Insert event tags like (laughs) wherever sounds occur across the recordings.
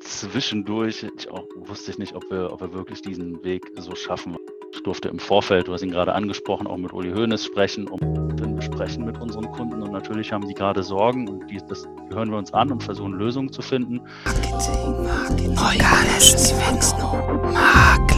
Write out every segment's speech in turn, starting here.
zwischendurch ich auch, wusste ich nicht, ob wir, ob wir wirklich diesen Weg so schaffen. Ich durfte im Vorfeld, du hast ihn gerade angesprochen, auch mit Uli Hoeneß sprechen und dann besprechen mit unseren Kunden. Und natürlich haben die gerade Sorgen und die, das hören wir uns an und versuchen Lösungen zu finden. Marketing, Marketing, organisches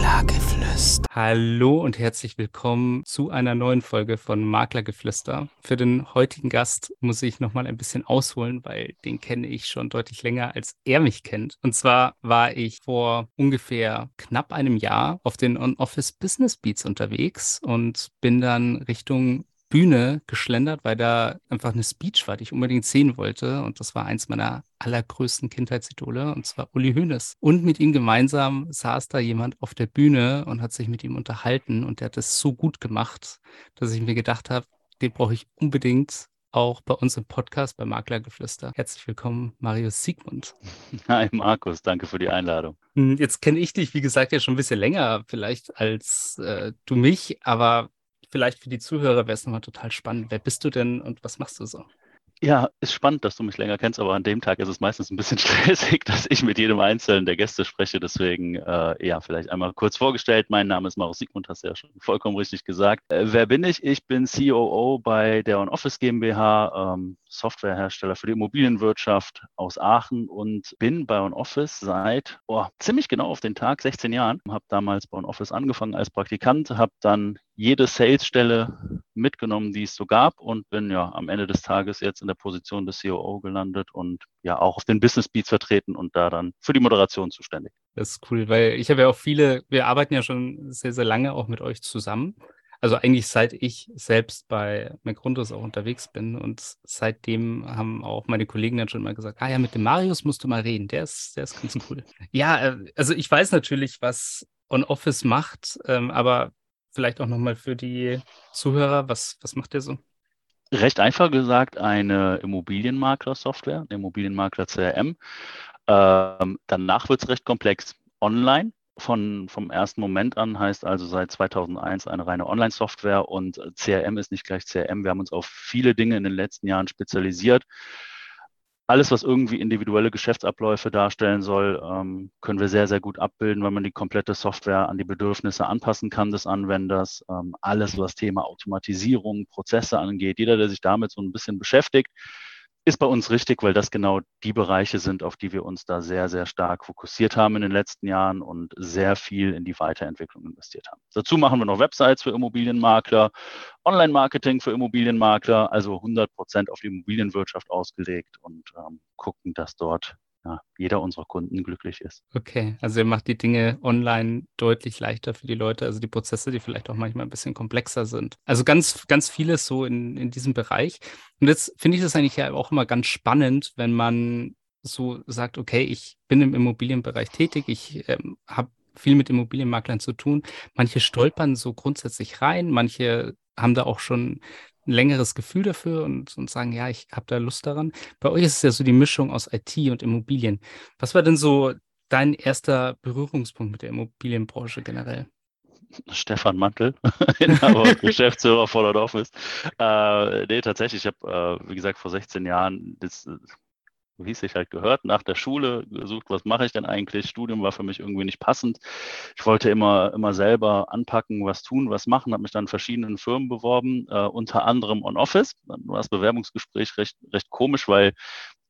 Maklergeflüster. Hallo und herzlich willkommen zu einer neuen Folge von Maklergeflüster. Für den heutigen Gast muss ich nochmal ein bisschen ausholen, weil den kenne ich schon deutlich länger, als er mich kennt. Und zwar war ich vor ungefähr knapp einem Jahr auf den On-Office Business Beats unterwegs und bin dann Richtung Bühne geschlendert, weil da einfach eine Speech war, die ich unbedingt sehen wollte. Und das war eins meiner allergrößten Kindheitsidole, und zwar Uli Hoeneß. Und mit ihm gemeinsam saß da jemand auf der Bühne und hat sich mit ihm unterhalten. Und der hat es so gut gemacht, dass ich mir gedacht habe, den brauche ich unbedingt auch bei uns im Podcast bei Maklergeflüster. Herzlich willkommen, Marius Siegmund. (laughs) Hi Markus, danke für die Einladung. Hm, jetzt kenne ich dich, wie gesagt, ja schon ein bisschen länger vielleicht als äh, du mich, aber vielleicht für die Zuhörer wäre es nochmal total spannend. Wer bist du denn und was machst du so? Ja, ist spannend, dass du mich länger kennst, aber an dem Tag ist es meistens ein bisschen (laughs) stressig, dass ich mit jedem Einzelnen der Gäste spreche. Deswegen, äh, ja, vielleicht einmal kurz vorgestellt. Mein Name ist Marus Siegmund, hast du ja schon vollkommen richtig gesagt. Äh, wer bin ich? Ich bin COO bei der On Office GmbH, ähm, Softwarehersteller für die Immobilienwirtschaft aus Aachen und bin bei On Office seit oh, ziemlich genau auf den Tag, 16 Jahren. Habe damals bei On Office angefangen als Praktikant, habe dann jede Salesstelle mitgenommen, die es so gab und bin ja am Ende des Tages jetzt in der Position des COO gelandet und ja auch auf den Business Beats vertreten und da dann für die Moderation zuständig. Das ist cool, weil ich habe ja auch viele, wir arbeiten ja schon sehr, sehr lange auch mit euch zusammen. Also eigentlich seit ich selbst bei McRundos auch unterwegs bin und seitdem haben auch meine Kollegen dann schon mal gesagt, ah ja, mit dem Marius musst du mal reden, der ist, der ist ganz cool. Ja, äh, also ich weiß natürlich, was On Office macht, ähm, aber vielleicht auch nochmal für die Zuhörer, was, was macht ihr so? Recht einfach gesagt, eine Immobilienmakler-Software, eine Immobilienmakler-CRM. Ähm, danach wird es recht komplex. Online von, vom ersten Moment an heißt also seit 2001 eine reine Online-Software und CRM ist nicht gleich CRM. Wir haben uns auf viele Dinge in den letzten Jahren spezialisiert alles, was irgendwie individuelle Geschäftsabläufe darstellen soll, ähm, können wir sehr, sehr gut abbilden, weil man die komplette Software an die Bedürfnisse anpassen kann des Anwenders. Ähm, alles, was Thema Automatisierung, Prozesse angeht, jeder, der sich damit so ein bisschen beschäftigt, ist bei uns richtig, weil das genau die Bereiche sind, auf die wir uns da sehr, sehr stark fokussiert haben in den letzten Jahren und sehr viel in die Weiterentwicklung investiert haben. Dazu machen wir noch Websites für Immobilienmakler, Online-Marketing für Immobilienmakler, also 100 Prozent auf die Immobilienwirtschaft ausgelegt und ähm, gucken, dass dort ja, jeder unserer Kunden glücklich ist. Okay, also ihr macht die Dinge online deutlich leichter für die Leute, also die Prozesse, die vielleicht auch manchmal ein bisschen komplexer sind. Also ganz, ganz vieles so in, in diesem Bereich. Und jetzt finde ich das eigentlich ja auch immer ganz spannend, wenn man so sagt, okay, ich bin im Immobilienbereich tätig, ich ähm, habe viel mit Immobilienmaklern zu tun. Manche stolpern so grundsätzlich rein, manche haben da auch schon ein längeres Gefühl dafür und, und sagen, ja, ich habe da Lust daran. Bei euch ist es ja so die Mischung aus IT und Immobilien. Was war denn so dein erster Berührungspunkt mit der Immobilienbranche generell? Stefan Mantel, (laughs) Inhaber und (laughs) Geschäftsführer von Office. Äh, nee, tatsächlich, ich habe, äh, wie gesagt, vor 16 Jahren das, so hieß ich halt gehört, nach der Schule gesucht, was mache ich denn eigentlich? Studium war für mich irgendwie nicht passend. Ich wollte immer, immer selber anpacken, was tun, was machen, habe mich dann in verschiedenen Firmen beworben, äh, unter anderem On Office. Dann war das Bewerbungsgespräch recht, recht komisch, weil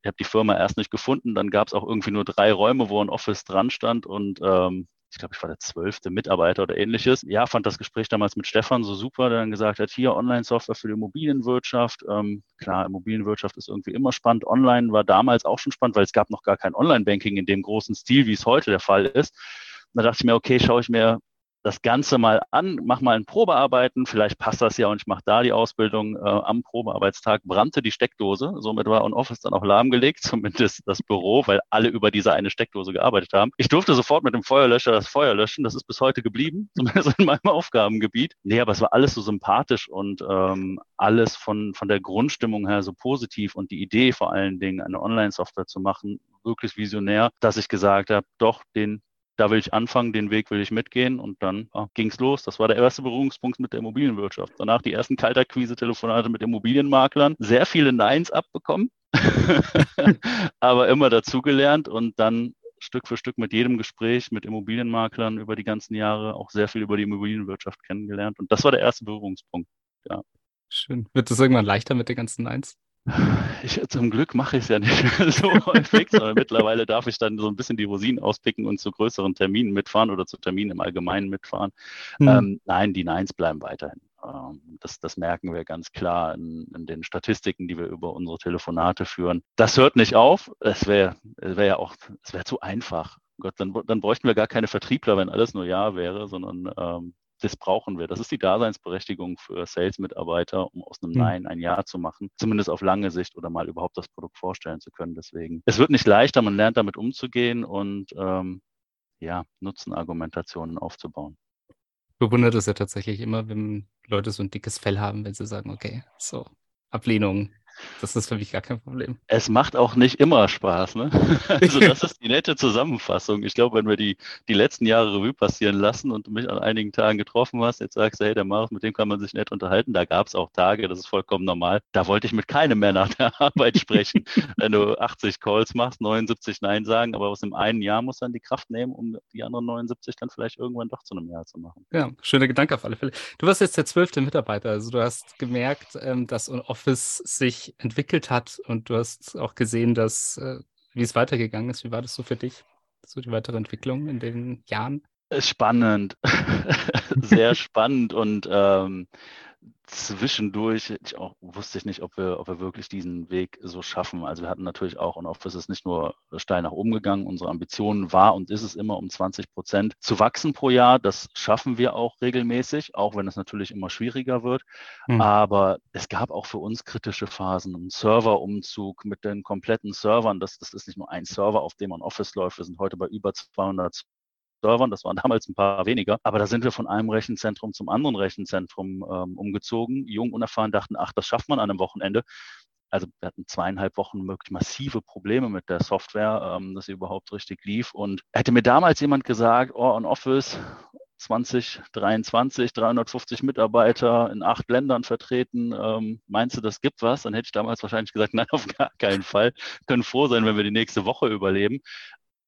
ich habe die Firma erst nicht gefunden. Dann gab es auch irgendwie nur drei Räume, wo ein Office dran stand und ähm, ich glaube, ich war der zwölfte Mitarbeiter oder ähnliches. Ja, fand das Gespräch damals mit Stefan so super, der dann gesagt hat, hier Online-Software für die Immobilienwirtschaft. Ähm, klar, Immobilienwirtschaft ist irgendwie immer spannend. Online war damals auch schon spannend, weil es gab noch gar kein Online-Banking in dem großen Stil, wie es heute der Fall ist. Und da dachte ich mir, okay, schaue ich mir das Ganze mal an, mach mal ein Probearbeiten, vielleicht passt das ja und ich mache da die Ausbildung. Äh, am Probearbeitstag brannte die Steckdose, somit war On-Office dann auch lahmgelegt, (laughs) zumindest das Büro, weil alle über diese eine Steckdose gearbeitet haben. Ich durfte sofort mit dem Feuerlöscher das Feuer löschen, das ist bis heute geblieben, (laughs) zumindest in meinem Aufgabengebiet. Nee, aber es war alles so sympathisch und ähm, alles von, von der Grundstimmung her so positiv und die Idee vor allen Dingen, eine Online-Software zu machen, wirklich visionär, dass ich gesagt habe, doch, den da will ich anfangen, den Weg will ich mitgehen und dann ja, ging es los. Das war der erste Berührungspunkt mit der Immobilienwirtschaft. Danach die ersten Kaltakquise-Telefonate mit Immobilienmaklern, sehr viele Neins abbekommen, (laughs) aber immer dazugelernt und dann Stück für Stück mit jedem Gespräch mit Immobilienmaklern über die ganzen Jahre auch sehr viel über die Immobilienwirtschaft kennengelernt. Und das war der erste Berührungspunkt. Ja. Schön. Wird es irgendwann leichter mit den ganzen Neins? Ich, zum Glück mache ich es ja nicht (laughs) so häufig, sondern mittlerweile darf ich dann so ein bisschen die Rosinen auspicken und zu größeren Terminen mitfahren oder zu Terminen im Allgemeinen mitfahren. Hm. Ähm, nein, die Neins bleiben weiterhin. Ähm, das, das, merken wir ganz klar in, in, den Statistiken, die wir über unsere Telefonate führen. Das hört nicht auf. Es wäre wär ja auch, es wäre zu einfach. Gott, dann, dann bräuchten wir gar keine Vertriebler, wenn alles nur Ja wäre, sondern ähm, das brauchen wir. Das ist die Daseinsberechtigung für Sales-Mitarbeiter, um aus einem hm. Nein ein Ja zu machen, zumindest auf lange Sicht oder mal überhaupt das Produkt vorstellen zu können. Deswegen, es wird nicht leichter, man lernt damit umzugehen und ähm, ja, Nutzenargumentationen aufzubauen. Bewundert es ja tatsächlich immer, wenn Leute so ein dickes Fell haben, wenn sie sagen, okay, so, Ablehnung, das ist für mich gar kein Problem. Es macht auch nicht immer Spaß, ne? (laughs) Also das ist die nette Zusammenfassung. Ich glaube, wenn wir die, die letzten Jahre Revue passieren lassen und du mich an einigen Tagen getroffen hast, jetzt sagst du, hey, der Marius, mit dem kann man sich nett unterhalten. Da gab es auch Tage, das ist vollkommen normal. Da wollte ich mit keinem mehr nach der (laughs) Arbeit sprechen. wenn du 80 Calls machst, 79 Nein sagen, aber aus dem einen Jahr muss dann die Kraft nehmen, um die anderen 79 dann vielleicht irgendwann doch zu einem Jahr zu machen. Ja, schöner Gedanke auf alle Fälle. Du warst jetzt der zwölfte Mitarbeiter, also du hast gemerkt, ähm, dass Office sich entwickelt hat und du hast auch gesehen, dass äh, wie es weitergegangen ist. Wie war das so für dich? So die weitere Entwicklung in den Jahren? Spannend, (laughs) sehr spannend und ähm, zwischendurch ich auch, wusste ich nicht, ob wir, ob wir wirklich diesen Weg so schaffen. Also wir hatten natürlich auch, und oft ist es nicht nur steil nach oben gegangen, unsere Ambition war und ist es immer um 20 Prozent zu wachsen pro Jahr. Das schaffen wir auch regelmäßig, auch wenn es natürlich immer schwieriger wird. Mhm. Aber es gab auch für uns kritische Phasen. Ein Serverumzug mit den kompletten Servern, das, das ist nicht nur ein Server, auf dem man Office läuft. Wir sind heute bei über 200 Servern, das waren damals ein paar weniger, aber da sind wir von einem Rechenzentrum zum anderen Rechenzentrum ähm, umgezogen. Jung, unerfahren dachten, ach, das schafft man an einem Wochenende. Also wir hatten zweieinhalb Wochen wirklich massive Probleme mit der Software, ähm, dass sie überhaupt richtig lief. Und hätte mir damals jemand gesagt, oh, on Office 2023, 350 Mitarbeiter in acht Ländern vertreten. Ähm, meinst du, das gibt was? Dann hätte ich damals wahrscheinlich gesagt, (laughs) nein, auf gar keinen Fall. können froh sein, wenn wir die nächste Woche überleben.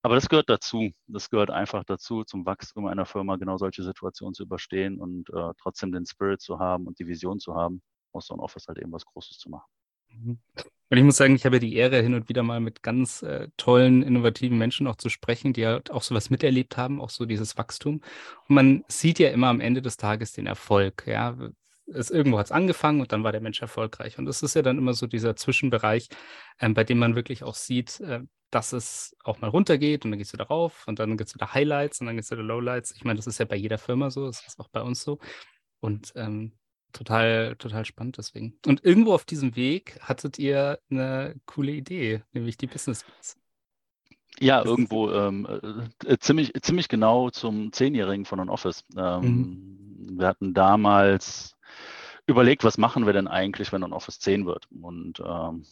Aber das gehört dazu. Das gehört einfach dazu, zum Wachstum einer Firma genau solche Situationen zu überstehen und äh, trotzdem den Spirit zu haben und die Vision zu haben, aus so einem Office halt eben was Großes zu machen. Mhm. Und ich muss sagen, ich habe die Ehre, hin und wieder mal mit ganz äh, tollen, innovativen Menschen auch zu sprechen, die halt auch sowas miterlebt haben, auch so dieses Wachstum. Und man sieht ja immer am Ende des Tages den Erfolg. Ja, es, irgendwo hat es angefangen und dann war der Mensch erfolgreich. Und das ist ja dann immer so dieser Zwischenbereich, ähm, bei dem man wirklich auch sieht, äh, dass es auch mal runtergeht und dann geht es wieder rauf und dann gibt es wieder Highlights und dann gibt es wieder Lowlights. Ich meine, das ist ja bei jeder Firma so, das ist auch bei uns so. Und ähm, total, total spannend deswegen. Und irgendwo auf diesem Weg hattet ihr eine coole Idee, nämlich die Business Beats. Ja, irgendwo ähm, äh, ziemlich, ziemlich genau zum Zehnjährigen von On Office. Ähm, mhm. Wir hatten damals überlegt, was machen wir denn eigentlich, wenn On Office 10 wird? Und ähm,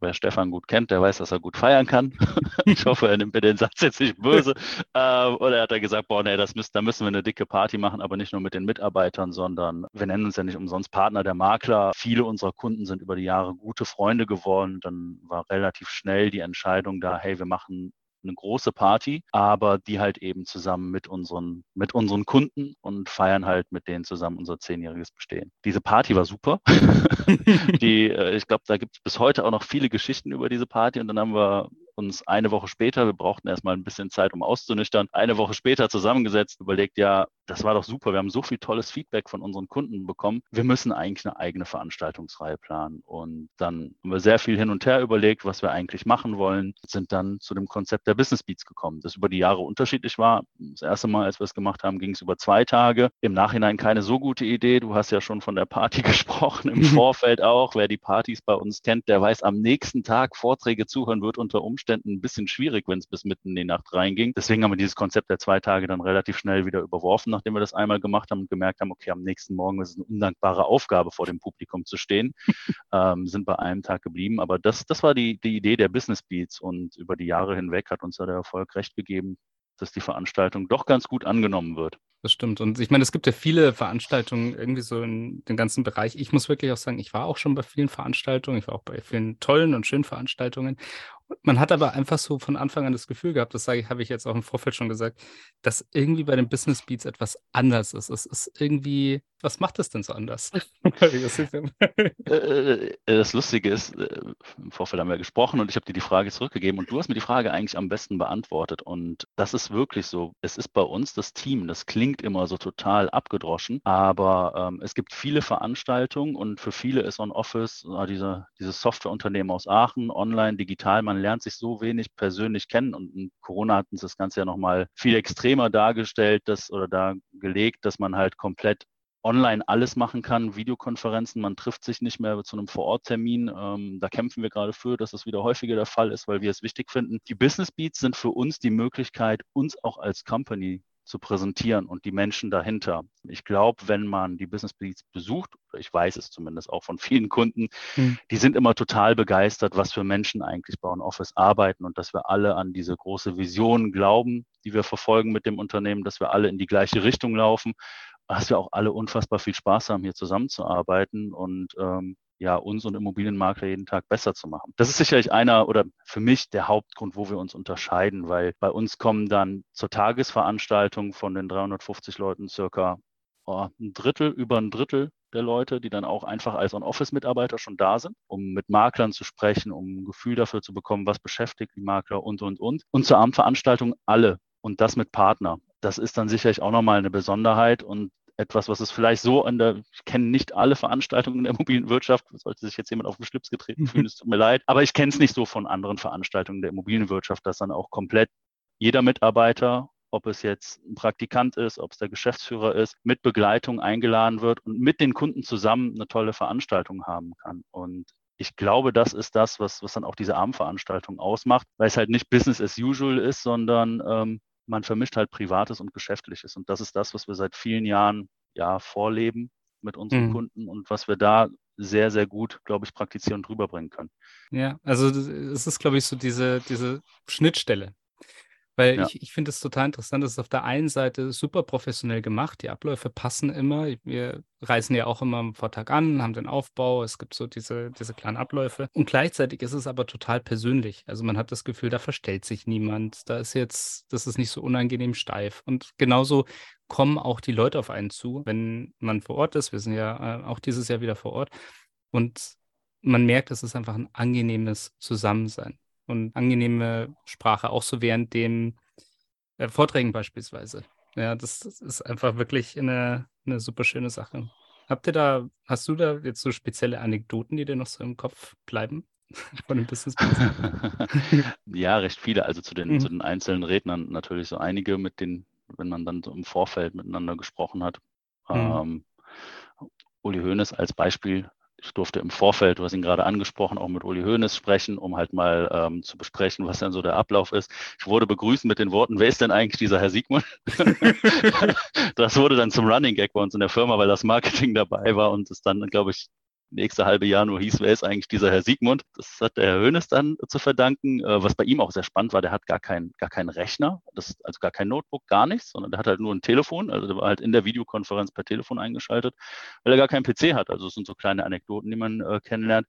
wer Stefan gut kennt, der weiß, dass er gut feiern kann. (laughs) ich hoffe, er nimmt mir den Satz jetzt nicht böse. Ähm, oder er hat er gesagt, boah, nee, das müssen, da müssen wir eine dicke Party machen, aber nicht nur mit den Mitarbeitern, sondern wir nennen uns ja nicht umsonst Partner der Makler. Viele unserer Kunden sind über die Jahre gute Freunde geworden. Dann war relativ schnell die Entscheidung da, hey, wir machen eine große Party, aber die halt eben zusammen mit unseren, mit unseren Kunden und feiern halt mit denen zusammen unser zehnjähriges Bestehen. Diese Party war super. (laughs) (laughs) die, äh, ich glaube, da gibt es bis heute auch noch viele Geschichten über diese Party und dann haben wir uns eine Woche später, wir brauchten erstmal ein bisschen Zeit, um auszunüchtern, eine Woche später zusammengesetzt, überlegt, ja, das war doch super, wir haben so viel tolles Feedback von unseren Kunden bekommen, wir müssen eigentlich eine eigene Veranstaltungsreihe planen. Und dann haben wir sehr viel hin und her überlegt, was wir eigentlich machen wollen, sind dann zu dem Konzept der Business Beats gekommen, das über die Jahre unterschiedlich war. Das erste Mal, als wir es gemacht haben, ging es über zwei Tage. Im Nachhinein keine so gute Idee. Du hast ja schon von der Party (laughs) gesprochen, im (laughs) Vorfeld auch. Wer die Partys bei uns kennt, der weiß, am nächsten Tag Vorträge zuhören wird unter Umständen Umständen ein bisschen schwierig, wenn es bis mitten in die Nacht reinging. Deswegen haben wir dieses Konzept der zwei Tage dann relativ schnell wieder überworfen, nachdem wir das einmal gemacht haben und gemerkt haben, okay, am nächsten Morgen ist es eine undankbare Aufgabe, vor dem Publikum zu stehen. (laughs) ähm, sind bei einem Tag geblieben. Aber das, das war die, die Idee der Business Beats und über die Jahre hinweg hat uns da der Erfolg recht gegeben, dass die Veranstaltung doch ganz gut angenommen wird. Das stimmt. Und ich meine, es gibt ja viele Veranstaltungen irgendwie so in dem ganzen Bereich. Ich muss wirklich auch sagen, ich war auch schon bei vielen Veranstaltungen. Ich war auch bei vielen tollen und schönen Veranstaltungen. Man hat aber einfach so von Anfang an das Gefühl gehabt, das sage ich, habe ich jetzt auch im Vorfeld schon gesagt, dass irgendwie bei den Business Beats etwas anders ist. Es ist irgendwie, was macht es denn so anders? (laughs) Äh, äh, das Lustige ist, äh, im Vorfeld haben wir gesprochen und ich habe dir die Frage zurückgegeben und du hast mir die Frage eigentlich am besten beantwortet. Und das ist wirklich so. Es ist bei uns das Team. Das klingt immer so total abgedroschen, aber ähm, es gibt viele Veranstaltungen und für viele ist On Office, äh, diese, dieses Softwareunternehmen aus Aachen, online, digital, man lernt sich so wenig persönlich kennen und Corona hatten sie das Ganze ja nochmal viel extremer dargestellt dass, oder dargelegt, dass man halt komplett online alles machen kann, Videokonferenzen, man trifft sich nicht mehr zu einem Vororttermin. Ähm, da kämpfen wir gerade für, dass das wieder häufiger der Fall ist, weil wir es wichtig finden. Die Business Beats sind für uns die Möglichkeit, uns auch als Company zu präsentieren und die Menschen dahinter. Ich glaube, wenn man die Business Beats besucht, ich weiß es zumindest auch von (laughs) vielen Kunden, mhm. die sind immer total begeistert, was für Menschen eigentlich bei OnOffice arbeiten und dass wir alle an diese große Vision glauben, die wir verfolgen mit dem Unternehmen, dass wir alle in die gleiche Richtung laufen, dass wir auch alle unfassbar viel Spaß haben, hier zusammenzuarbeiten und ähm, ja, uns und Immobilienmakler jeden Tag besser zu machen. Das ist sicherlich einer oder für mich der Hauptgrund, wo wir uns unterscheiden, weil bei uns kommen dann zur Tagesveranstaltung von den 350 Leuten circa oh, ein Drittel, über ein Drittel der Leute, die dann auch einfach als On-Office-Mitarbeiter schon da sind, um mit Maklern zu sprechen, um ein Gefühl dafür zu bekommen, was beschäftigt die Makler und, und, und. Und zur Abendveranstaltung alle und das mit Partner. Das ist dann sicherlich auch nochmal eine Besonderheit und etwas, was es vielleicht so an der, ich kenne nicht alle Veranstaltungen in der (laughs) Immobilienwirtschaft, sollte sich jetzt jemand auf den Schlips getreten fühlen, es tut mir leid, aber ich kenne es nicht so von anderen Veranstaltungen der Immobilienwirtschaft, dass dann auch komplett jeder Mitarbeiter, ob es jetzt ein Praktikant ist, ob es der Geschäftsführer ist, mit Begleitung eingeladen wird und mit den Kunden zusammen eine tolle Veranstaltung haben kann. Und ich glaube, das ist das, was, was dann auch diese Abendveranstaltung ausmacht, weil es halt nicht Business as usual ist, sondern ähm, man vermischt halt Privates und Geschäftliches. Und das ist das, was wir seit vielen Jahren ja vorleben mit unseren mhm. Kunden und was wir da sehr, sehr gut, glaube ich, praktizieren und rüberbringen können. Ja, also es ist, glaube ich, so diese, diese Schnittstelle weil ja. ich, ich finde es total interessant, das ist auf der einen Seite super professionell gemacht, die Abläufe passen immer. Wir reisen ja auch immer am Vortag an, haben den Aufbau, es gibt so diese, diese kleinen Abläufe. Und gleichzeitig ist es aber total persönlich. Also man hat das Gefühl, da verstellt sich niemand, da ist jetzt, das ist nicht so unangenehm steif. Und genauso kommen auch die Leute auf einen zu, wenn man vor Ort ist. Wir sind ja äh, auch dieses Jahr wieder vor Ort. Und man merkt, es ist einfach ein angenehmes Zusammensein und angenehme Sprache, auch so während den äh, Vorträgen beispielsweise. Ja, das, das, ist einfach wirklich eine, eine super schöne Sache. Habt ihr da, hast du da jetzt so spezielle Anekdoten, die dir noch so im Kopf bleiben? (laughs) Von dem Business (laughs) Ja, recht viele. Also zu den, mhm. zu den einzelnen Rednern natürlich so einige, mit denen, wenn man dann so im Vorfeld miteinander gesprochen hat. Mhm. Ähm, Uli Hoeneß als Beispiel ich durfte im Vorfeld, du hast ihn gerade angesprochen, auch mit Uli Hoeneß sprechen, um halt mal ähm, zu besprechen, was denn so der Ablauf ist. Ich wurde begrüßt mit den Worten, wer ist denn eigentlich dieser Herr Siegmund? (laughs) das wurde dann zum Running Gag bei uns in der Firma, weil das Marketing dabei war und es dann, glaube ich, nächste halbe Jahr nur hieß, wer ist eigentlich dieser Herr Siegmund? Das hat der Herr Hönes dann zu verdanken. Äh, was bei ihm auch sehr spannend war, der hat gar keinen gar keinen Rechner, das, also gar kein Notebook, gar nichts, sondern der hat halt nur ein Telefon, also der war halt in der Videokonferenz per Telefon eingeschaltet, weil er gar keinen PC hat. Also es sind so kleine Anekdoten, die man äh, kennenlernt.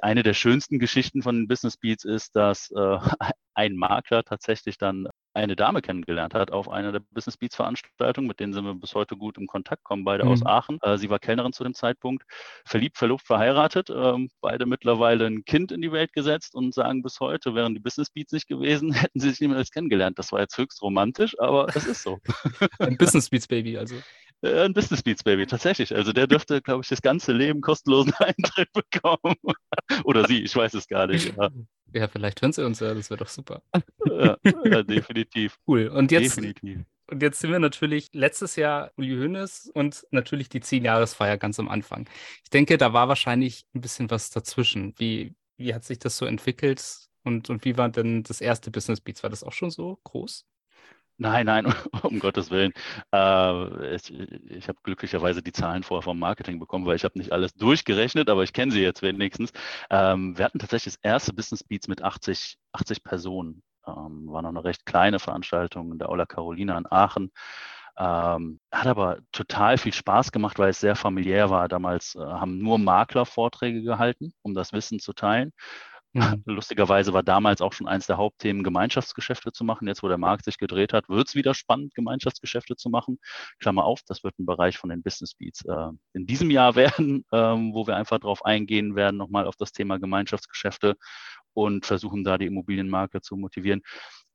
Eine der schönsten Geschichten von Business Beats ist, dass äh, (laughs) ein Makler tatsächlich dann eine Dame kennengelernt hat auf einer der Business Beats Veranstaltungen, mit denen sind wir bis heute gut im Kontakt, kommen beide mhm. aus Aachen. Äh, sie war Kellnerin zu dem Zeitpunkt, verliebt, verlobt, verheiratet, ähm, beide mittlerweile ein Kind in die Welt gesetzt und sagen bis heute, wären die Business Beats nicht gewesen, (laughs) hätten sie sich niemals kennengelernt. Das war jetzt höchst romantisch, aber es ist so. (laughs) ein Business Beats Baby also. Äh, ein Business Beats Baby, tatsächlich. Also der dürfte, glaube ich, das ganze Leben kostenlosen (laughs) Eintritt bekommen. Oder sie, ich weiß es gar nicht. Ja. Ja, vielleicht hören sie uns ja, das wäre doch super. Ja, (laughs) ja, definitiv. Cool. Und jetzt, definitiv. und jetzt sind wir natürlich letztes Jahr Uli Hoeneß und natürlich die Zehn-Jahresfeier ganz am Anfang. Ich denke, da war wahrscheinlich ein bisschen was dazwischen. Wie, wie hat sich das so entwickelt und, und wie war denn das erste Business Beats? War das auch schon so groß? Nein, nein, (laughs) um Gottes Willen. Äh, ich, ich habe glücklicherweise die Zahlen vorher vom Marketing bekommen, weil ich habe nicht alles durchgerechnet, aber ich kenne sie jetzt wenigstens. Ähm, wir hatten tatsächlich das erste Business Beats mit 80, 80 Personen. ähm, war noch eine recht kleine Veranstaltung in der Aula Carolina in Aachen. Ähm, hat aber total viel Spaß gemacht, weil es sehr familiär war. Damals äh, haben nur Makler Vorträge gehalten, um das Wissen zu teilen. Mhm. (laughs) Lustigerweise war damals auch schon eins der Hauptthemen, Gemeinschaftsgeschäfte zu machen. Jetzt, wo der Markt sich gedreht hat, wird es wieder spannend, Gemeinschaftsgeschäfte zu machen. Klammer auf, das wird ein Bereich von den Business Beats äh, in diesem Jahr (laughs) werden, ähm, wo wir einfach darauf eingehen werden, nochmal auf das Thema Gemeinschaftsgeschäfte und versuchen da die Immobilienmarke zu motivieren.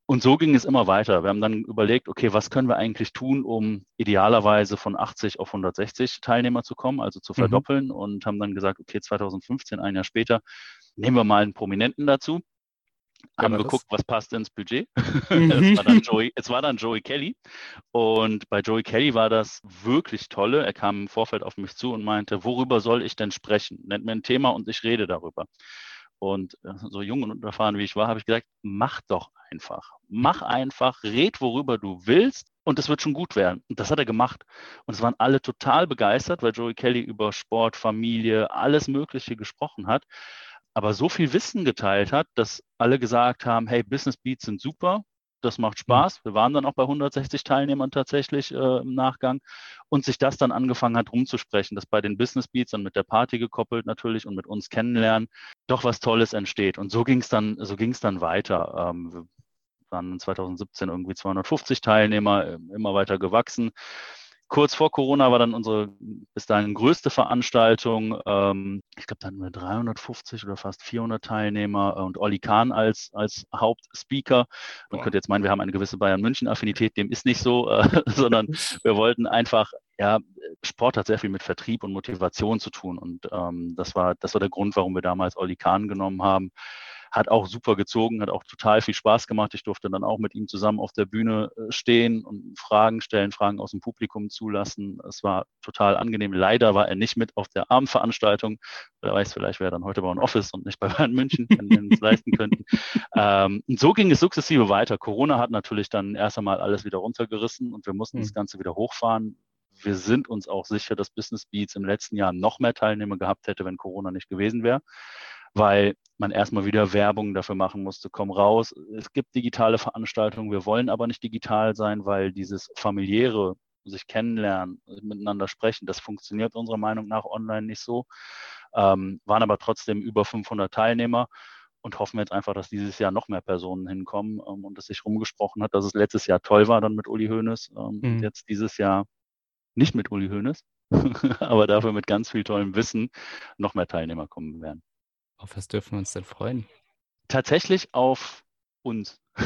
Und so ging es immer weiter. Wir haben dann überlegt, okay, was können wir eigentlich tun, um idealerweise von 80 auf 160 Teilnehmer zu kommen, also zu mhm. verdoppeln mhm. und haben dann gesagt, okay, 2015, ein Jahr später, nehmen wir mal einen Prominenten dazu. Ja, haben geguckt, was passt ins Budget. (laughs) Mhm. es, war Joey, es, war dann Joey, Kelly. Und bei Joey Kelly war das wirklich tolle. Er kam im Vorfeld auf mich zu und meinte, worüber soll ich denn sprechen? Nennt mir ein Thema und ich rede darüber. Und äh, so jung und unerfahren wie ich war, habe ich gesagt, mach doch einfach. Mach einfach, red, worüber du willst und es wird schon gut werden. Und das hat er gemacht. Und es waren alle total begeistert, weil Joey Kelly über Sport, Familie, alles Mögliche gesprochen hat, aber so viel Wissen geteilt hat, dass alle gesagt haben, hey, Business Beats sind super, das macht mhm. Spaß. Wir waren dann auch bei 160 Teilnehmern tatsächlich äh, im Nachgang und sich das dann angefangen hat rumzusprechen, dass bei den Business Beats dann mit der Party gekoppelt natürlich und mit uns kennenlernen doch was Tolles entsteht. Und so ging es dann, so ging es dann weiter. Ähm, wir waren 2017 irgendwie 250 Teilnehmer, äh, immer weiter gewachsen kurz vor Corona war dann unsere bis dahin größte Veranstaltung. Ähm, ich glaube, da hatten wir 350 oder fast 400 Teilnehmer und Olli Kahn als, als Hauptspeaker. Man Boah. könnte jetzt meinen, wir haben eine gewisse Bayern-München-Affinität. Dem ist nicht so, äh, (laughs) sondern (laughs) wir wollten einfach ja, Sport hat sehr viel mit Vertrieb und Motivation zu tun. Und ähm, das, war, das war der Grund, warum wir damals Olli Kahn genommen haben hat auch super gezogen, hat auch total viel Spaß gemacht. Ich durfte dann auch mit ihm zusammen auf der Bühne äh, stehen und Fragen stellen, Fragen aus dem Publikum zulassen. Es war total angenehm. Leider war er nicht mit auf der Abendveranstaltung. Wer weiß, vielleicht wäre er dann heute bei einem Office und nicht bei (laughs) Bayern München, wenn wir uns leisten könnten. Ähm, und so ging es sukzessive weiter. Corona hat natürlich dann erst einmal alles wieder runtergerissen und wir mussten mhm. das Ganze wieder hochfahren wir sind uns auch sicher, dass Business Beats im letzten Jahr noch mehr Teilnehmer gehabt hätte, wenn Corona nicht gewesen wäre weil man erstmal wieder Werbung dafür machen musste, komm raus. Es gibt digitale Veranstaltungen, wir wollen aber nicht digital sein, weil dieses familiäre, sich kennenlernen, miteinander sprechen, das funktioniert unserer Meinung nach online nicht so. Ähm, waren aber trotzdem über 500 Teilnehmer und hoffen jetzt einfach, dass dieses Jahr noch mehr Personen hinkommen ähm, und es sich rumgesprochen hat, dass es letztes Jahr toll war dann mit Uli Hoeneß ähm, mhm. und jetzt dieses Jahr nicht mit Uli Hoeneß, (laughs) aber dafür mit ganz viel tollem Wissen noch mehr Teilnehmer kommen werden. Auf was dürfen wir uns denn freuen? Tatsächlich auf uns. (laughs) (laughs) äh,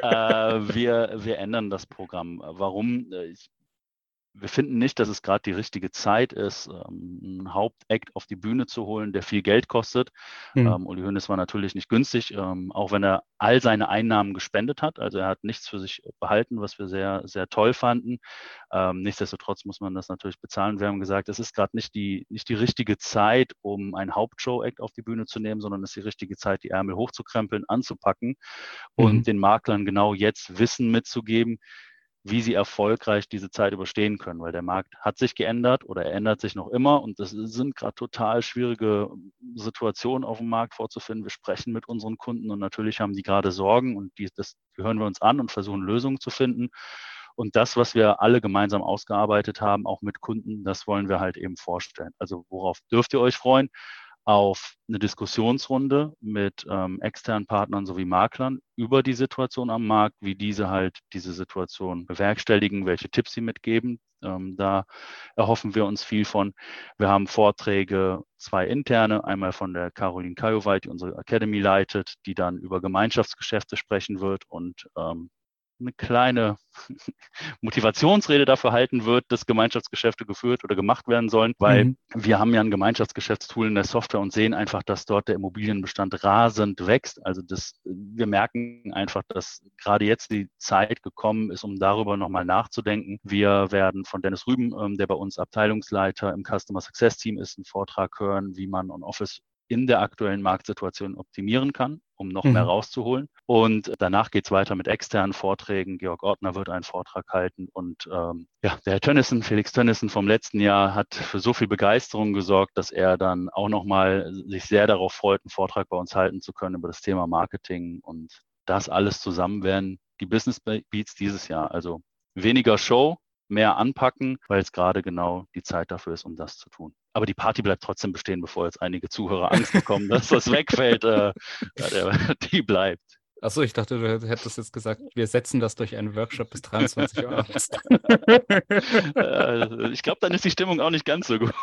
wir, wir ändern das Programm. Warum? Äh, ich wir finden nicht, dass es gerade die richtige Zeit ist, ähm, einen Hauptakt auf die Bühne zu holen, der viel Geld kostet. Mhm. Ähm, Uli Hoeneß war natürlich nicht günstig, ähm, auch wenn er all seine Einnahmen gespendet hat. Also er hat nichts für sich behalten, was wir sehr, sehr toll fanden. Ähm, nichtsdestotrotz muss man das natürlich bezahlen. Wir haben gesagt, es ist gerade nicht die, nicht die richtige Zeit, um einen Hauptshow-Act auf die Bühne zu nehmen, sondern es ist die richtige Zeit, die Ärmel hochzukrempeln, anzupacken mhm. und den Maklern genau jetzt Wissen mitzugeben, wie sie erfolgreich diese Zeit überstehen können, weil der Markt hat sich geändert oder er ändert sich noch immer und das sind gerade total schwierige Situationen auf dem Markt vorzufinden. Wir sprechen mit unseren Kunden und natürlich haben die gerade Sorgen und die, das hören wir uns an und versuchen Lösungen zu finden. Und das, was wir alle gemeinsam ausgearbeitet haben, auch mit Kunden, das wollen wir halt eben vorstellen. Also worauf dürft ihr euch freuen? Auf eine Diskussionsrunde mit ähm, externen Partnern sowie Maklern über die Situation am Markt, wie diese halt diese Situation bewerkstelligen, welche Tipps sie mitgeben. Ähm, da erhoffen wir uns viel von. Wir haben Vorträge, zwei interne, einmal von der Caroline Kajoweit, die unsere Academy leitet, die dann über Gemeinschaftsgeschäfte sprechen wird und ähm, eine kleine (laughs) Motivationsrede dafür halten wird, dass Gemeinschaftsgeschäfte geführt oder gemacht werden sollen, weil mhm. wir haben ja ein Gemeinschaftsgeschäftstool in der Software und sehen einfach, dass dort der Immobilienbestand rasend wächst. Also das, wir merken einfach, dass gerade jetzt die Zeit gekommen ist, um darüber nochmal nachzudenken. Wir werden von Dennis Rüben, ähm, der bei uns Abteilungsleiter im Customer Success Team ist, einen Vortrag hören, wie man on Office in der aktuellen Marktsituation optimieren kann, um noch mhm. mehr rauszuholen. Und danach geht es weiter mit externen Vorträgen. Georg Ortner wird einen Vortrag halten. Und ähm, ja, der Herr Tönnissen, Felix Tönnissen vom letzten Jahr hat für so viel Begeisterung gesorgt, dass er dann auch nochmal sich sehr darauf freut, einen Vortrag bei uns halten zu können über das Thema Marketing und das alles zusammen werden die Business Beats dieses Jahr. Also weniger Show, mehr anpacken, weil es gerade genau die Zeit dafür ist, um das zu tun. Aber die Party bleibt trotzdem bestehen, bevor jetzt einige Zuhörer Angst bekommen, dass das wegfällt. Äh, (laughs) die bleibt. Achso, ich dachte, du hättest jetzt gesagt, wir setzen das durch einen Workshop bis 23 Uhr abends. (laughs) Äh, ich glaube, dann ist die Stimmung auch nicht ganz so gut.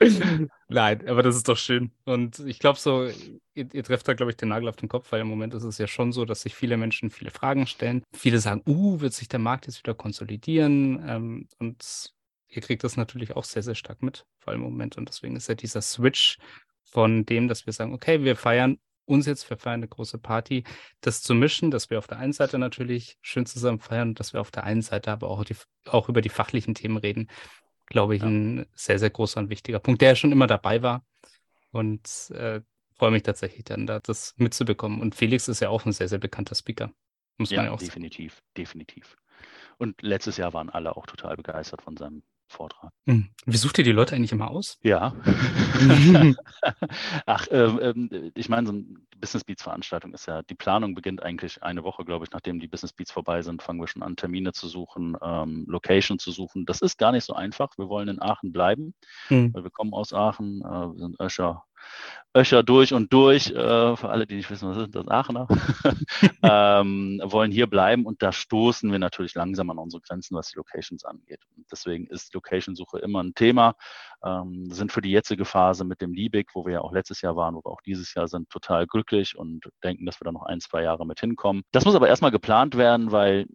(laughs) Nein, aber das ist doch schön. Und ich glaube so, ihr, ihr, trefft da, glaube ich, den Nagel auf den Kopf, weil im Moment ist es ja schon so, dass sich viele Menschen viele Fragen stellen. Viele sagen, uh, wird sich der Markt jetzt wieder konsolidieren? Ähm, und ihr kriegt das natürlich auch sehr, sehr stark mit, vor allem im Moment. Und deswegen ist ja dieser Switch von dem, dass wir sagen, okay, wir feiern uns jetzt, wir feiern eine große Party, das zu mischen, dass wir auf der einen Seite natürlich schön zusammen feiern und dass wir auf der einen Seite aber auch, die, auch über die fachlichen Themen reden, glaube ich, ja. ein sehr, sehr großer und wichtiger Punkt, der ja schon immer dabei war. Und äh, freue mich tatsächlich dann, da das mitzubekommen. Und Felix ist ja auch ein sehr, sehr bekannter Speaker. Muss ja, man ja auch definitiv, sagen. definitiv. Und letztes Jahr waren alle auch total begeistert von seinem Vortrag. Hm. Wie sucht ihr die Leute eigentlich immer aus? Ja. (laughs) Ach, ähm, ähm, ich meine, so eine Business Beats Veranstaltung ist ja, die Planung beginnt eigentlich eine Woche, glaube ich, nachdem die Business Beats vorbei sind, fangen wir schon an, Termine zu suchen, ähm, Location zu suchen. Das ist gar nicht so einfach. Wir wollen in Aachen bleiben, mhm. weil wir kommen aus Aachen, äh, wir sind Öscher Öscher durch und durch, äh, für alle, die nicht wissen, was ist das Aachener, (laughs) ähm, wollen hier bleiben und da stoßen wir natürlich langsam an unsere Grenzen, was die Locations angeht. Und deswegen ist Location-Suche immer ein Thema. Ähm, sind für die jetzige Phase mit dem Liebig, wo wir ja auch letztes Jahr waren, wo wir auch dieses Jahr sind, total glücklich und denken, dass wir da noch ein, zwei Jahre mit hinkommen. Das muss aber erstmal geplant werden, weil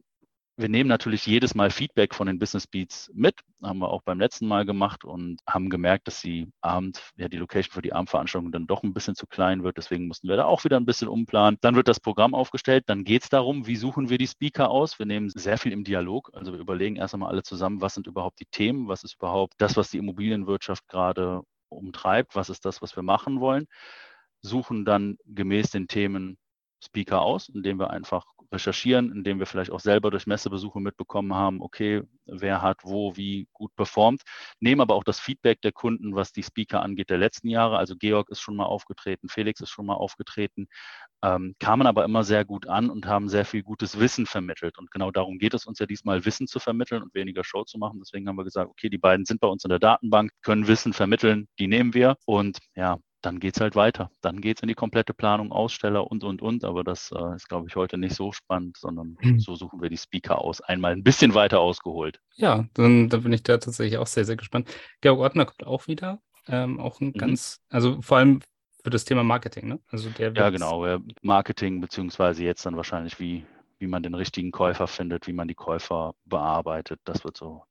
wir nehmen natürlich jedes Mal Feedback von den Business Beats mit, haben wir auch beim letzten Mal gemacht und haben gemerkt, dass die Abend, ja, die Location für die Abendveranstaltung dann doch ein bisschen zu klein wird. Deswegen mussten wir da auch wieder ein bisschen umplanen. Dann wird das Programm aufgestellt. Dann geht es darum, wie suchen wir die Speaker aus? Wir nehmen sehr viel im Dialog. Also wir überlegen erst einmal alle zusammen, was sind überhaupt die Themen? Was ist überhaupt das, was die Immobilienwirtschaft gerade umtreibt? Was ist das, was wir machen wollen? Suchen dann gemäß den Themen Speaker aus, indem wir einfach recherchieren, indem wir vielleicht auch selber durch Messebesuche mitbekommen haben, okay, wer hat wo wie gut performt, nehmen aber auch das Feedback der Kunden, was die Speaker angeht, der letzten Jahre. Also Georg ist schon mal aufgetreten, Felix ist schon mal aufgetreten, ähm, kamen aber immer sehr gut an und haben sehr viel gutes Wissen vermittelt. Und genau darum geht es uns ja diesmal, Wissen zu vermitteln und weniger Show zu machen. Deswegen haben wir gesagt, okay, die beiden sind bei uns in der Datenbank, können Wissen vermitteln, die nehmen wir. Und ja, dann geht es halt weiter. Dann geht es in die komplette Planung, Aussteller und, und, und. Aber das äh, ist, glaube ich, heute nicht so spannend, sondern hm. so suchen wir die Speaker aus. Einmal ein bisschen weiter ausgeholt. Ja, dann, dann bin ich da tatsächlich auch sehr, sehr gespannt. Georg Ortner kommt auch wieder. Ähm, auch ein mhm. ganz, also vor allem für das Thema Marketing, ne? Also der ja, genau. Marketing, beziehungsweise jetzt dann wahrscheinlich, wie, wie man den richtigen Käufer findet, wie man die Käufer bearbeitet. Das wird so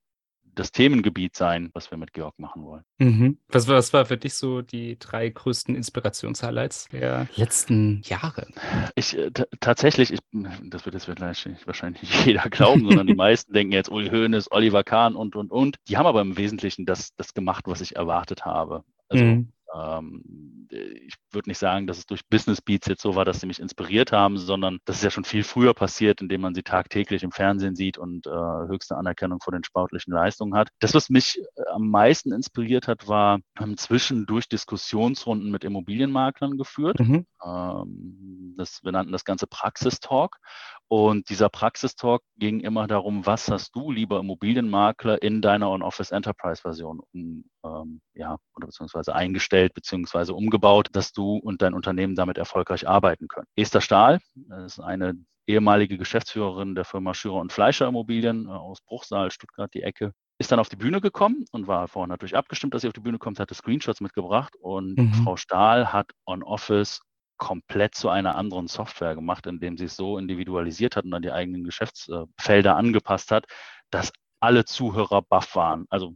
das Themengebiet sein, was wir mit Georg machen wollen. Mhm. Was, was war für dich so die drei größten Inspirationshighlights der letzten Jahre? Ich äh, tatsächlich, ich, das wird jetzt wahrscheinlich nicht jeder glauben, sondern die (laughs) meisten denken jetzt Uli Hoeneß, Oliver Kahn und und und. Die haben aber im Wesentlichen das, das gemacht, was ich erwartet habe. Also mhm. Ähm, ich würde nicht sagen, dass es durch Business Beats jetzt so war, dass sie mich inspiriert haben, sondern das ist ja schon viel früher passiert, indem man sie tagtäglich im Fernsehen sieht und äh, höchste Anerkennung vor den sportlichen Leistungen hat. Das, was mich äh, am meisten inspiriert hat, war ähm, zwischendurch Diskussionsrunden mit Immobilienmaklern geführt. Mhm. Ähm, das, wir nannten das Ganze Praxistalk. Und dieser Praxistalk ging immer darum, was hast du, lieber Immobilienmakler, in deiner On-Office Enterprise Version um, ähm, ja, oder beziehungsweise eingestellt beziehungsweise umgebaut, dass du und dein Unternehmen damit erfolgreich arbeiten können. Esther Stahl, das ist eine ehemalige Geschäftsführerin der Firma Schürer und Fleischer Immobilien äh, aus Bruchsal, Stuttgart, die Ecke, ist dann auf die Bühne gekommen und war vorhin natürlich abgestimmt, dass sie auf die Bühne kommt, hatte Screenshots mitgebracht und mhm. Frau Stahl hat on Office komplett zu einer anderen Software gemacht, indem sie es so individualisiert hat und an die eigenen Geschäftsfelder angepasst hat, dass alle Zuhörer baff waren. Also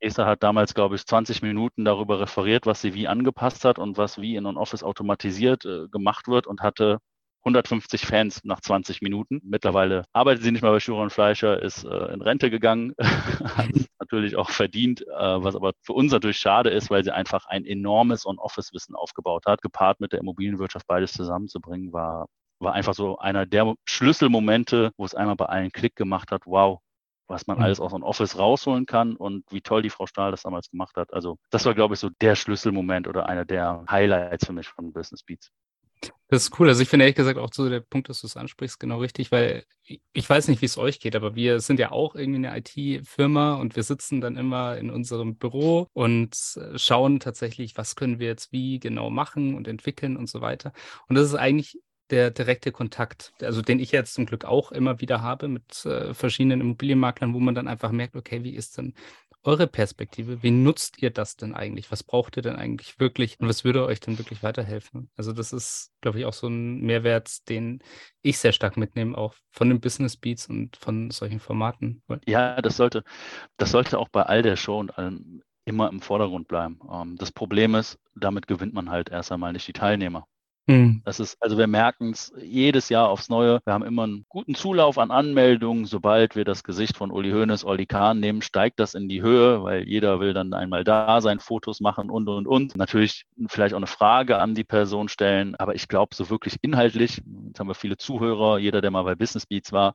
Esther hat damals, glaube ich, 20 Minuten darüber referiert, was sie wie angepasst hat und was wie in On-Office automatisiert äh, gemacht wird und hatte 150 Fans nach 20 Minuten. Mittlerweile arbeitet sie nicht mehr bei Schurer und Fleischer, ist äh, in Rente gegangen, (laughs) hat es natürlich auch verdient, äh, was aber für uns natürlich schade ist, weil sie einfach ein enormes On-Office-Wissen aufgebaut hat. Gepaart mit der Immobilienwirtschaft beides zusammenzubringen, war, war einfach so einer der Schlüsselmomente, wo es einmal bei allen Klick gemacht hat, wow, was man mhm. alles aus einem Office rausholen kann und wie toll die Frau Stahl das damals gemacht hat. Also das war, glaube ich, so der Schlüsselmoment oder einer der Highlights für mich von Business Beats. Das ist cool. Also ich finde ehrlich gesagt auch so der Punkt, dass du es ansprichst, genau richtig, weil ich weiß nicht, wie es euch geht, aber wir sind ja auch irgendwie eine IT-Firma und wir sitzen dann immer in unserem Büro und schauen tatsächlich, was können wir jetzt wie genau machen und entwickeln und so weiter. Und das ist eigentlich der direkte Kontakt, also den ich jetzt zum Glück auch immer wieder habe mit äh, verschiedenen Immobilienmaklern, wo man dann einfach merkt, okay, wie ist denn eure Perspektive? Wie nutzt ihr das denn eigentlich? Was braucht ihr denn eigentlich wirklich? Und was würde euch denn wirklich weiterhelfen? Also das ist, glaube ich, auch so ein Mehrwert, den ich sehr stark mitnehme, auch von den Business Beats und von solchen Formaten. Ja, das sollte, das sollte auch bei all der Show und allem immer im Vordergrund bleiben. Ähm, das Problem ist, damit gewinnt man halt erst einmal nicht die Teilnehmer. Mhm. Das ist, also wir merken es jedes Jahr aufs Neue. Wir haben immer einen guten Zulauf an Anmeldungen. Sobald wir das Gesicht von Uli Hoeneß, Olli Kahn nehmen, steigt das in die Höhe, weil jeder will dann einmal da sein, Fotos machen und, und, und. Natürlich vielleicht auch eine Frage an die Person stellen. Aber ich glaube, so wirklich inhaltlich, jetzt haben wir viele Zuhörer, jeder, der mal bei Business Beats war,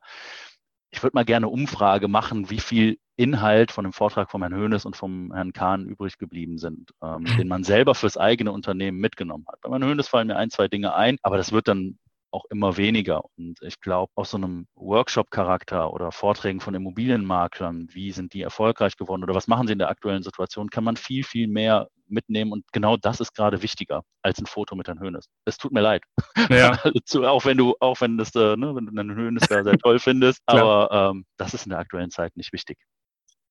ich würde mal gerne Umfrage machen, wie viel Inhalt von dem Vortrag von Herrn Höhnes und vom Herrn Kahn übrig geblieben sind, ähm, (laughs) den man selber fürs eigene Unternehmen mitgenommen hat. Bei Herrn Höhnes fallen mir ein, zwei Dinge ein, aber das wird dann auch immer weniger. Und ich glaube, aus so einem Workshop-Charakter oder Vorträgen von Immobilienmaklern, wie sind die erfolgreich geworden oder was machen sie in der aktuellen Situation, kann man viel, viel mehr mitnehmen. Und genau das ist gerade wichtiger als ein Foto mit Herrn Hönes. Es tut mir leid. Ja. (laughs) also, auch wenn du, auch wenn das, äh, ne, wenn du Herrn Hönes da sehr toll findest, aber ähm, das ist in der aktuellen Zeit nicht wichtig.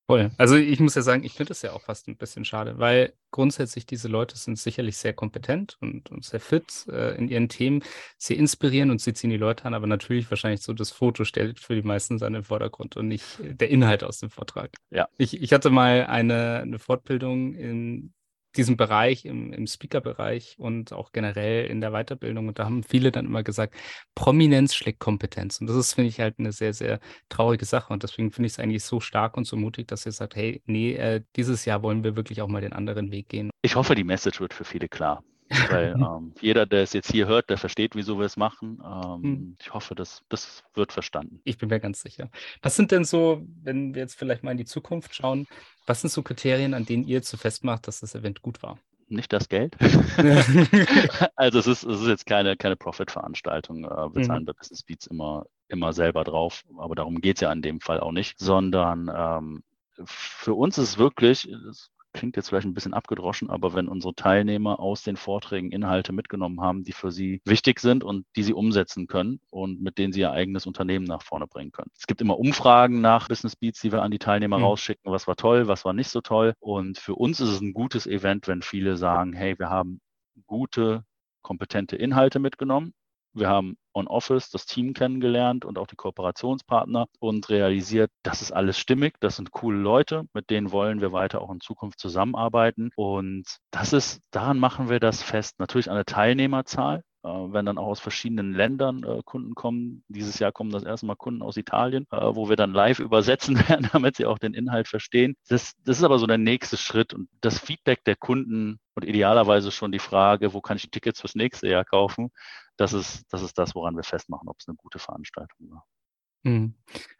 Voll. Also ich muss ja sagen, ich finde es ja auch fast ein bisschen schade, weil grundsätzlich diese Leute sind sicherlich sehr kompetent und, und sehr fit äh, in ihren Themen. Sie inspirieren und sie ziehen die Leute an, aber natürlich wahrscheinlich so das Foto stellt für die meisten seinen Vordergrund und nicht der Inhalt aus dem Vortrag. Ja. Ich, ich hatte mal eine, eine Fortbildung in diesem Bereich, im, im Speaker-Bereich und auch generell in der Weiterbildung. Und da haben viele dann immer gesagt, Prominenz schlägt Kompetenz. Und das ist, finde ich, halt eine sehr, sehr traurige Sache. Und deswegen finde ich es eigentlich so stark und so mutig, dass ihr sagt, hey, nee, äh, dieses Jahr wollen wir wirklich auch mal den anderen Weg gehen. Ich hoffe, die Message wird für viele klar. Weil (laughs) ähm, jeder, der es jetzt hier hört, der versteht, wieso wir es machen. Ähm, hm. Ich hoffe, das, das wird verstanden. Ich bin mir ganz sicher. Was sind denn so, wenn wir jetzt vielleicht mal in die Zukunft schauen, was sind so Kriterien, an denen ihr zu festmacht, dass das Event gut war? Nicht das Geld. (laughs) (laughs) also es ist, es ist jetzt keine, keine Profit-Veranstaltung. Äh, wir zahlen mhm. bei Business Beats immer, immer selber drauf, aber darum geht es ja in dem Fall auch nicht, sondern ähm, für uns ist es wirklich, klingt jetzt vielleicht ein bisschen abgedroschen, aber wenn unsere Teilnehmer aus den Vorträgen Inhalte mitgenommen haben, die für sie wichtig sind und die sie umsetzen können und mit denen sie ihr eigenes Unternehmen nach vorne bringen können. Es gibt immer Umfragen nach Business Beats, die wir an die Teilnehmer mhm. rausschicken, was war toll, was war nicht so toll. Und für uns ist es ein gutes Event, wenn viele sagen, hey, wir haben gute, kompetente Inhalte mitgenommen wir haben On-Office das Team kennengelernt und auch die Kooperationspartner und realisiert, das ist alles stimmig, das sind coole Leute, mit denen wollen wir weiter auch in Zukunft zusammenarbeiten. Und das ist, daran machen wir das fest. Natürlich an der Teilnehmerzahl. Äh, wenn dann auch aus verschiedenen Ländern äh, Kunden kommen. Dieses Jahr kommen das erste Mal Kunden aus Italien, äh, wo wir dann live (laughs) übersetzen werden, damit sie auch den Inhalt verstehen. Das, das ist aber so der nächste Schritt und das Feedback der Kunden und idealerweise schon die Frage, wo kann ich die Tickets fürs nächste Jahr kaufen? Das ist, das ist das, woran wir festmachen, ob es eine gute Veranstaltung war. Mhm.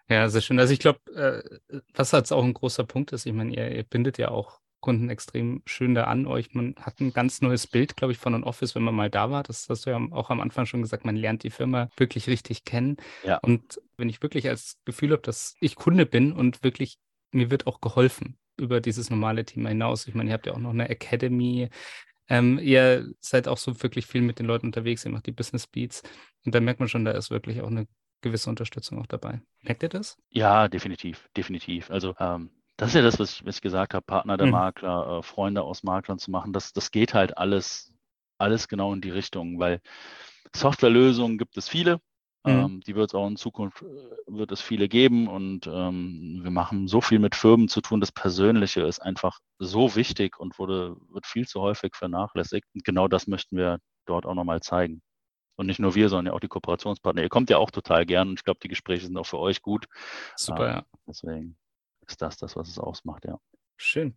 Ja, sehr schön. Also ich glaube, äh, was jetzt auch ein großer Punkt ist, ich meine, ihr, ihr bindet ja auch Kunden extrem schön da an euch. Man hat ein ganz neues Bild, glaube ich, von einem Office, wenn man mal da war. Das hast du ja auch am Anfang schon gesagt, man lernt die Firma wirklich richtig kennen. Ja. Und wenn ich wirklich als Gefühl habe, dass ich Kunde bin und wirklich mir wird auch geholfen über dieses normale Thema hinaus. Ich meine, ihr habt ja auch noch eine Academy. Ähm, ihr seid auch so wirklich viel mit den Leuten unterwegs, ihr macht die Business Beats. Und da merkt man schon, da ist wirklich auch eine gewisse Unterstützung auch dabei. Merkt ihr das? Ja, definitiv, definitiv. Also ähm, das ist ja das, was ich, was ich gesagt habe, Partner der mhm. Makler, äh, Freunde aus Maklern zu machen. Das, das geht halt alles, alles genau in die Richtung, weil Softwarelösungen gibt es viele. Mhm. Ähm, die wird es auch in Zukunft, äh, wird es viele geben und ähm, wir machen so viel mit Firmen zu tun. Das Persönliche ist einfach so wichtig und wurde, wird viel zu häufig vernachlässigt. Und genau das möchten wir dort auch nochmal zeigen. Und nicht nur wir, sondern ja auch die Kooperationspartner. Ihr kommt ja auch total gern und ich glaube, die Gespräche sind auch für euch gut. Super, äh, ja. Deswegen ist das das, was es ausmacht, ja. Schön.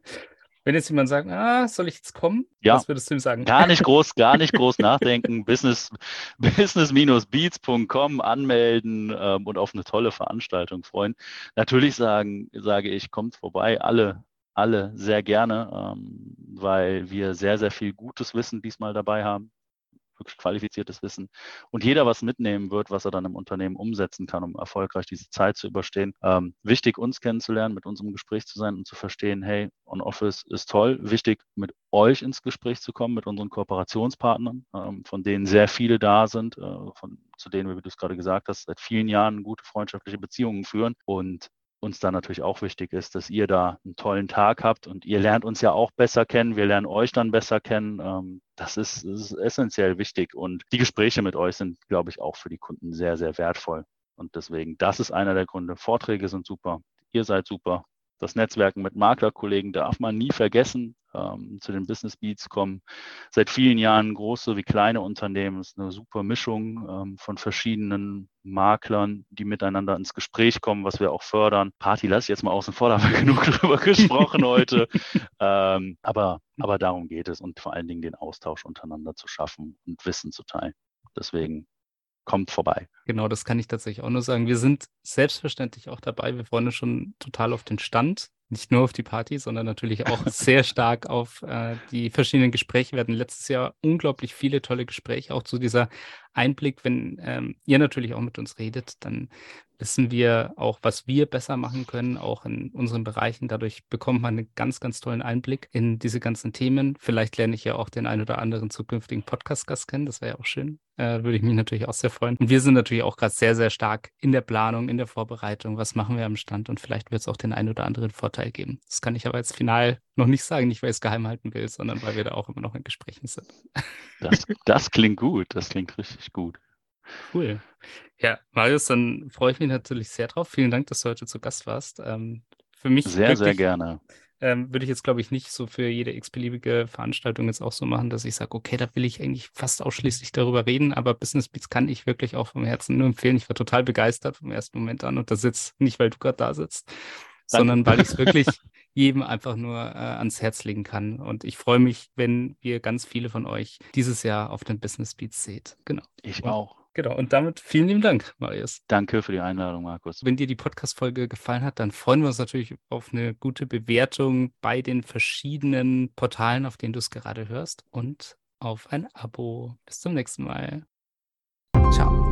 Wenn jetzt jemand sagt, ah, soll ich jetzt kommen? Ja. Was würdest du ihm sagen? Gar nicht groß, gar nicht groß (laughs) nachdenken. Business, business-beats.com anmelden ähm, und auf eine tolle Veranstaltung freuen. Natürlich sagen, sage ich, kommt vorbei, alle, alle sehr gerne, ähm, weil wir sehr, sehr viel gutes Wissen diesmal dabei haben. Wirklich qualifiziertes Wissen und jeder was mitnehmen wird, was er dann im Unternehmen umsetzen kann, um erfolgreich diese Zeit zu überstehen. Ähm, wichtig, uns kennenzulernen, mit uns im Gespräch zu sein und zu verstehen, hey, On-Office ist toll. Wichtig, mit euch ins Gespräch zu kommen, mit unseren Kooperationspartnern, ähm, von denen sehr viele da sind, äh, von, zu denen, wie du es gerade gesagt hast, seit vielen Jahren gute freundschaftliche Beziehungen führen und uns da natürlich auch wichtig ist, dass ihr da einen tollen Tag habt und ihr lernt uns ja auch besser kennen, wir lernen euch dann besser kennen. Ähm, das ist, ist essentiell wichtig und die Gespräche mit euch sind, glaube ich, auch für die Kunden sehr, sehr wertvoll. Und deswegen, das ist einer der Gründe. Vorträge sind super, ihr seid super, das Netzwerken mit Maklerkollegen darf man nie vergessen. Ähm, zu den Business Beats kommen seit vielen Jahren große wie kleine Unternehmen. Es ist eine super Mischung ähm, von verschiedenen Maklern, die miteinander ins Gespräch kommen, was wir auch fördern. Party lasse ich jetzt mal außen vor, da haben wir (laughs) genug drüber gesprochen heute. (laughs) Ähm, aber, aber darum geht es und vor allen Dingen den Austausch untereinander zu schaffen und Wissen zu teilen. Deswegen kommt vorbei. Genau, das kann ich tatsächlich auch nur sagen. Wir sind selbstverständlich auch dabei. Wir freuen uns schon total auf den Stand. Nicht nur auf die Party, sondern natürlich auch (laughs) sehr stark auf äh, die verschiedenen Gespräche. Wir hatten letztes Jahr unglaublich viele tolle Gespräche, auch zu dieser Einblick. Wenn ähm, ihr natürlich auch mit uns redet, dann wissen wir auch, was wir besser machen können, auch in unseren Bereichen. Dadurch bekommt man einen ganz, ganz tollen Einblick in diese ganzen Themen. Vielleicht lerne ich ja auch den einen oder anderen zukünftigen Podcast-Gast kennen. Das wäre ja auch schön. Äh, würde ich mich natürlich auch sehr freuen. Und wir sind natürlich auch gerade sehr, sehr stark in der Planung, in der Vorbereitung. Was machen wir am Stand? Und vielleicht wird es auch den einen oder anderen Vorteil geben. Das kann ich aber jetzt final noch nicht sagen, nicht weil ich es geheim halten will, sondern weil wir da auch immer noch in Gesprächen sind. Das, das klingt gut. Das klingt richtig gut. Cool. Ja, Marius, dann freue ich mich natürlich sehr drauf. Vielen Dank, dass du heute zu Gast warst. Ähm, für mich sehr, wirklich, sehr gerne. Ähm, würde ich jetzt, glaube ich, nicht so für jede x-beliebige Veranstaltung jetzt auch so machen, dass ich sage, okay, da will ich eigentlich fast ausschließlich darüber reden, aber Business Beats kann ich wirklich auch vom Herzen nur empfehlen. Ich war total begeistert vom ersten Moment an und das sitzt nicht, weil du gerade da sitzt, Danke. sondern weil ich es wirklich (laughs) jedem einfach nur äh, ans Herz legen kann. Und ich freue mich, wenn ihr ganz viele von euch dieses Jahr auf den Business Beats seht. Genau. Ich auch. Genau, und damit vielen lieben Dank, Marius. Danke für die Einladung, Markus. Wenn dir die Podcast-Folge gefallen hat, dann freuen wir uns natürlich auf eine gute Bewertung bei den verschiedenen Portalen, auf denen du es gerade hörst und auf ein Abo. Bis zum nächsten Mal. Ciao.